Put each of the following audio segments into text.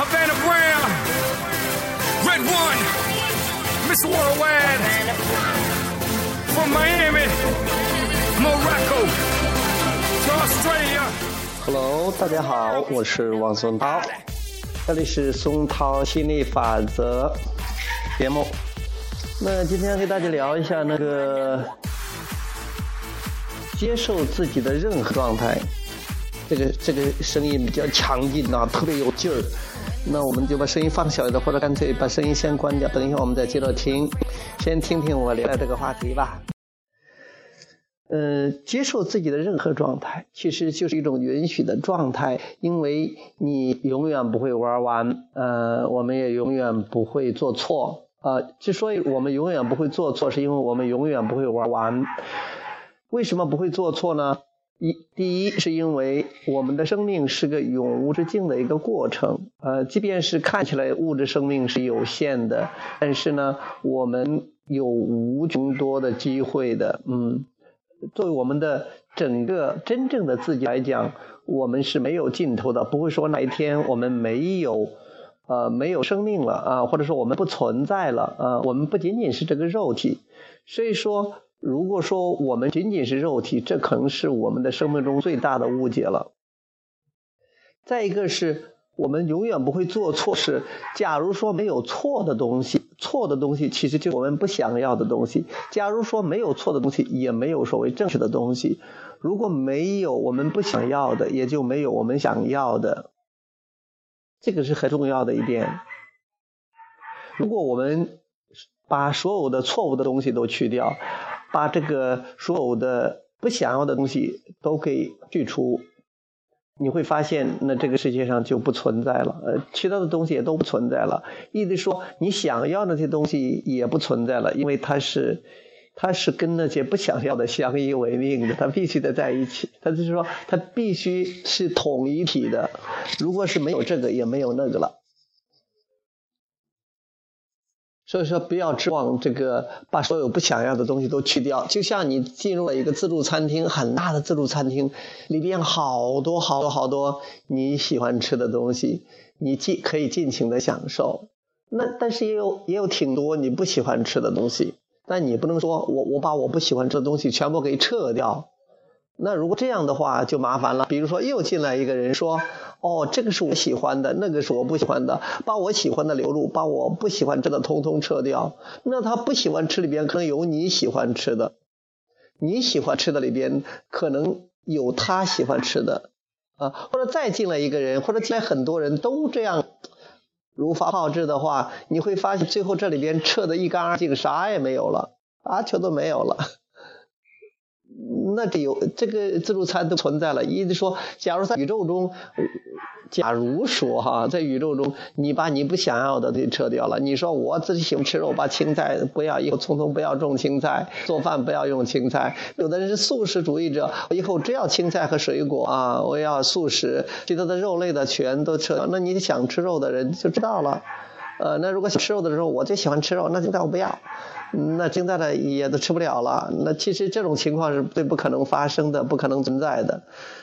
Havana Brown, Red One, Miss Worldwide, from Miami, Morocco to Australia. Hello，大家好，我是王松涛，这里是松涛心理法则节目。那今天跟大家聊一下那个接受自己的任何状态。这个这个声音比较强劲啊，特别有劲儿。那我们就把声音放小一点，或者干脆把声音先关掉。等一下我们再接着听，先听听我聊的这个话题吧。呃，接受自己的任何状态，其实就是一种允许的状态，因为你永远不会玩完，呃，我们也永远不会做错。呃，之所以我们永远不会做错，是因为我们永远不会玩完。为什么不会做错呢？一，第一是因为我们的生命是个永无止境的一个过程，呃，即便是看起来物质生命是有限的，但是呢，我们有无穷多的机会的，嗯，作为我们的整个真正的自己来讲，我们是没有尽头的，不会说哪一天我们没有，呃，没有生命了啊，或者说我们不存在了啊，我们不仅仅是这个肉体，所以说。如果说我们仅仅是肉体，这可能是我们的生命中最大的误解了。再一个是我们永远不会做错事。假如说没有错的东西，错的东西其实就我们不想要的东西。假如说没有错的东西，也没有所谓正确的东西。如果没有我们不想要的，也就没有我们想要的。这个是很重要的一点。如果我们把所有的错误的东西都去掉。把这个所有的不想要的东西都给去除，你会发现，那这个世界上就不存在了。呃，其他的东西也都不存在了。意思说，你想要那些东西也不存在了，因为它是，它是跟那些不想要的相依为命的，它必须得在一起。它就是说，它必须是统一体的。如果是没有这个，也没有那个了。所以说，不要指望这个把所有不想要的东西都去掉。就像你进入了一个自助餐厅，很大的自助餐厅，里边好多好多好多你喜欢吃的东西，你尽可以尽情的享受。那但是也有也有挺多你不喜欢吃的东西，但你不能说我我把我不喜欢吃的东西全部给撤掉。那如果这样的话就麻烦了。比如说又进来一个人说。哦，这个是我喜欢的，那个是我不喜欢的，把我喜欢的留住，把我不喜欢吃的通通撤掉。那他不喜欢吃里边可能有你喜欢吃的，你喜欢吃的里边可能有他喜欢吃的，啊，或者再进来一个人，或者进来很多人都这样如法炮制的话，你会发现最后这里边撤的一干二净，啥也没有了，啊，全都没有了。那得有这个自助餐都存在了。一直说，假如在宇宙中，假如说哈，在宇宙中，你把你不想要的给撤掉了，你说我自己喜欢吃肉，把青菜不要，以后从头不要种青菜，做饭不要用青菜。有的人是素食主义者，以后只要青菜和水果啊，我要素食，其他的肉类的全都撤掉。那你想吃肉的人就知道了。呃，那如果想吃肉的时候，我最喜欢吃肉，那现在我不要。那现在的也都吃不了了。那其实这种情况是最不可能发生的，不可能存在的。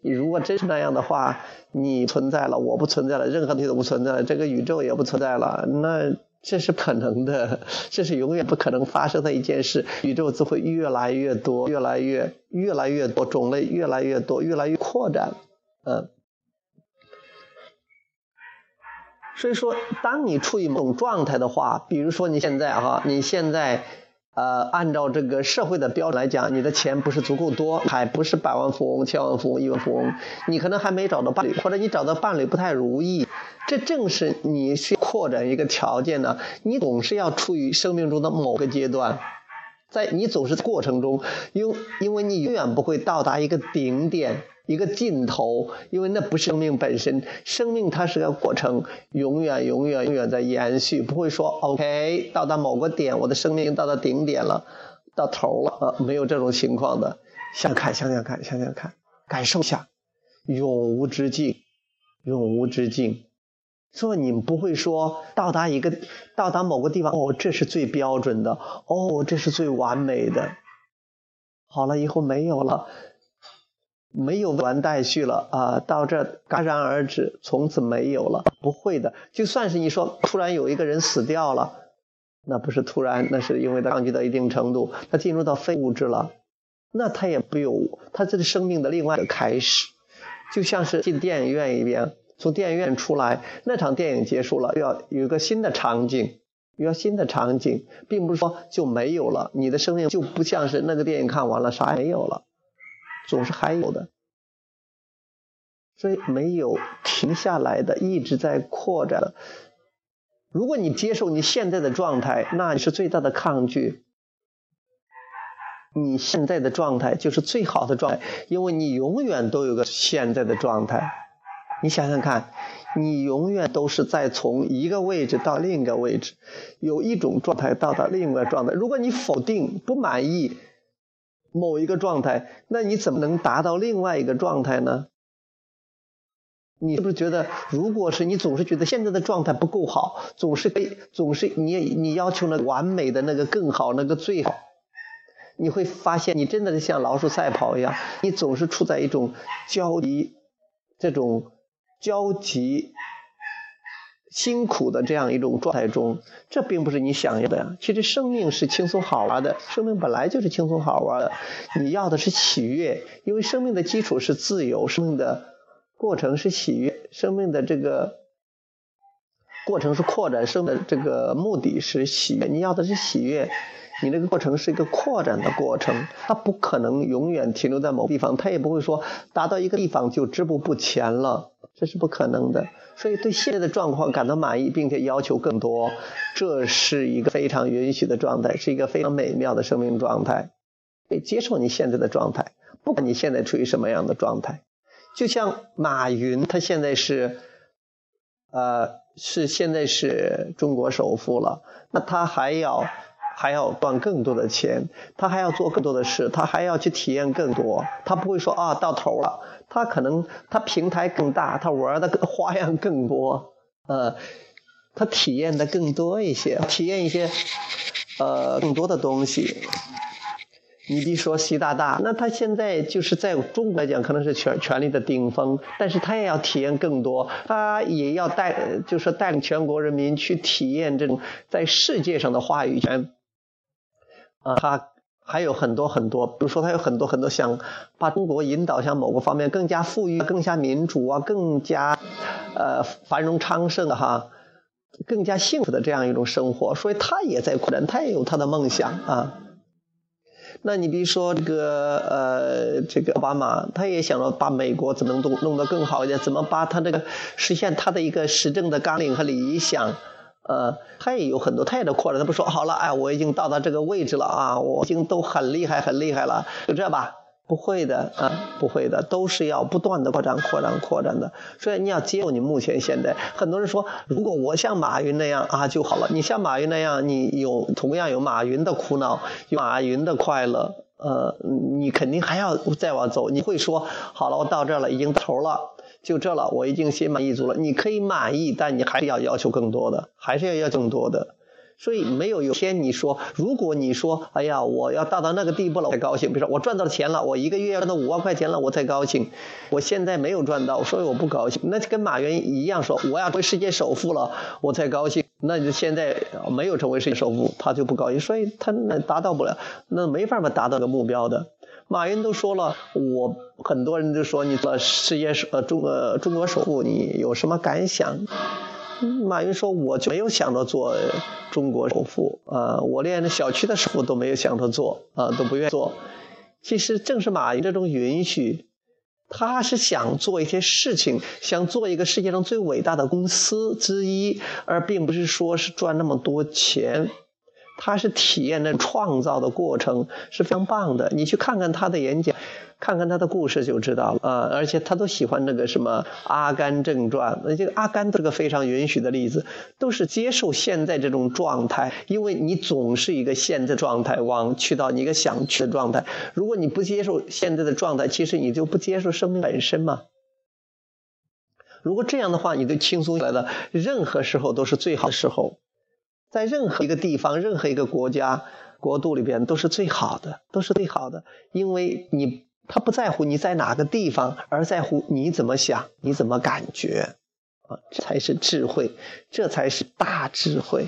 你如果真是那样的话，你存在了，我不存在了，任何东西都不存在了，这个宇宙也不存在了。那这是可能的，这是永远不可能发生的一件事。宇宙只会越来越多，越来越越来越多种类，越来越多，越来越扩展。嗯。所以说，当你处于某种状态的话，比如说你现在哈，你现在，呃，按照这个社会的标准来讲，你的钱不是足够多，还不是百万富翁、千万富翁、亿万富翁，你可能还没找到伴侣，或者你找到伴侣不太如意，这正是你需扩展一个条件呢。你总是要处于生命中的某个阶段，在你总是过程中，因因为你永远不会到达一个顶点。一个尽头，因为那不是生命本身，生命它是个过程，永远、永远、永远在延续，不会说 OK 到达某个点，我的生命到达顶点了，到头了，呃，没有这种情况的。想看，想想看，想想看，感受一下，永无止境，永无止境。所以你们不会说到达一个，到达某个地方，哦，这是最标准的，哦，这是最完美的。好了，以后没有了。没有完待续了啊，到这戛然而止，从此没有了。不会的，就算是你说突然有一个人死掉了，那不是突然，那是因为他抗拒到一定程度，他进入到非物质了，那他也不有，他这是生命的另外一个开始，就像是进电影院一样，从电影院出来，那场电影结束了，要有一个新的场景，要新的场景，并不是说就没有了，你的生命就不像是那个电影看完了啥也没有了。总是还有的，所以没有停下来的，一直在扩展。如果你接受你现在的状态，那你是最大的抗拒。你现在的状态就是最好的状态，因为你永远都有个现在的状态。你想想看，你永远都是在从一个位置到另一个位置，有一种状态到达另一个状态。如果你否定、不满意，某一个状态，那你怎么能达到另外一个状态呢？你是不是觉得，如果是你总是觉得现在的状态不够好，总是被总是你你要求那完美的那个更好那个最好，你会发现你真的是像老鼠赛跑一样，你总是处在一种焦急这种焦急。辛苦的这样一种状态中，这并不是你想要的呀。其实生命是轻松好玩的，生命本来就是轻松好玩的。你要的是喜悦，因为生命的基础是自由，生命的过程是喜悦，生命的这个过程是扩展，生命的这个目的是喜悦。你要的是喜悦，你那个过程是一个扩展的过程，它不可能永远停留在某地方，它也不会说达到一个地方就止步不前了。这是不可能的，所以对现在的状况感到满意，并且要求更多，这是一个非常允许的状态，是一个非常美妙的生命状态。可以接受你现在的状态，不管你现在处于什么样的状态。就像马云，他现在是，呃，是现在是中国首富了，那他还要还要赚更多的钱，他还要做更多的事，他还要去体验更多，他不会说啊，到头了。他可能他平台更大，他玩的花样更多，呃，他体验的更多一些，体验一些呃更多的东西。你比如说习大大，那他现在就是在中国来讲可能是权权力的顶峰，但是他也要体验更多，他也要带就是带领全国人民去体验这种在世界上的话语权，他。还有很多很多，比如说他有很多很多想把中国引导向某个方面更加富裕、更加民主啊、更加呃繁荣昌盛哈、更加幸福的这样一种生活，所以他也在扩展，他也有他的梦想啊。那你比如说这个呃这个奥巴马，他也想着把美国怎么弄弄得更好一点，怎么把他这个实现他的一个施政的纲领和理想。呃，他也有很多，他也在扩展。他不说好了，哎，我已经到达这个位置了啊，我已经都很厉害，很厉害了，就这吧？不会的啊，不会的，都是要不断的扩展、扩展、扩展的。所以你要接受你目前现在。很多人说，如果我像马云那样啊就好了。你像马云那样，你有同样有马云的苦恼，有马云的快乐，呃，你肯定还要再往走。你会说，好了，我到这了，已经头了。就这了，我已经心满意足了。你可以满意，但你还是要要求更多的，还是要要更多的。所以没有有天你说，如果你说，哎呀，我要达到那个地步了，我才高兴。比如说我赚到钱了，我一个月要赚到五万块钱了，我才高兴。我现在没有赚到，所以我不高兴。那跟马云一样说，我要成为世界首富了，我才高兴。那就现在没有成为世界首富，他就不高兴，所以他那达到不了，那没办法达到个目标的。马云都说了，我很多人都说你做世界首呃中呃中国首富，你有什么感想？马云说，我就没有想着做中国首富啊，我连小区的首富都没有想着做啊，都不愿意做。其实正是马云这种允许，他是想做一些事情，想做一个世界上最伟大的公司之一，而并不是说是赚那么多钱。他是体验那创造的过程是非常棒的，你去看看他的演讲，看看他的故事就知道了啊！而且他都喜欢那个什么《阿甘正传》，那这个阿甘这个非常允许的例子，都是接受现在这种状态，因为你总是一个现在状态，往去到你一个想去的状态。如果你不接受现在的状态，其实你就不接受生命本身嘛。如果这样的话，你就轻松下来了，任何时候都是最好的时候。在任何一个地方、任何一个国家、国度里边都是最好的，都是最好的，因为你他不在乎你在哪个地方，而在乎你怎么想，你怎么感觉，啊，这才是智慧，这才是大智慧。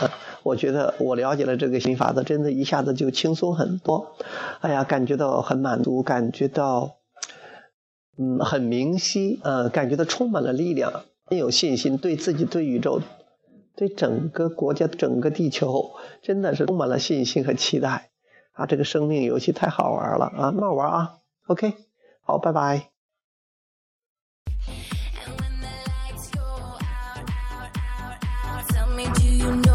啊，我觉得我了解了这个心法则，真的一下子就轻松很多。哎呀，感觉到很满足，感觉到嗯很明晰，呃，感觉到充满了力量，很有信心，对自己、对宇宙、对整个国家、整个地球，真的是充满了信心和期待。啊，这个生命游戏太好玩了啊，那玩啊，OK，好，拜拜。me to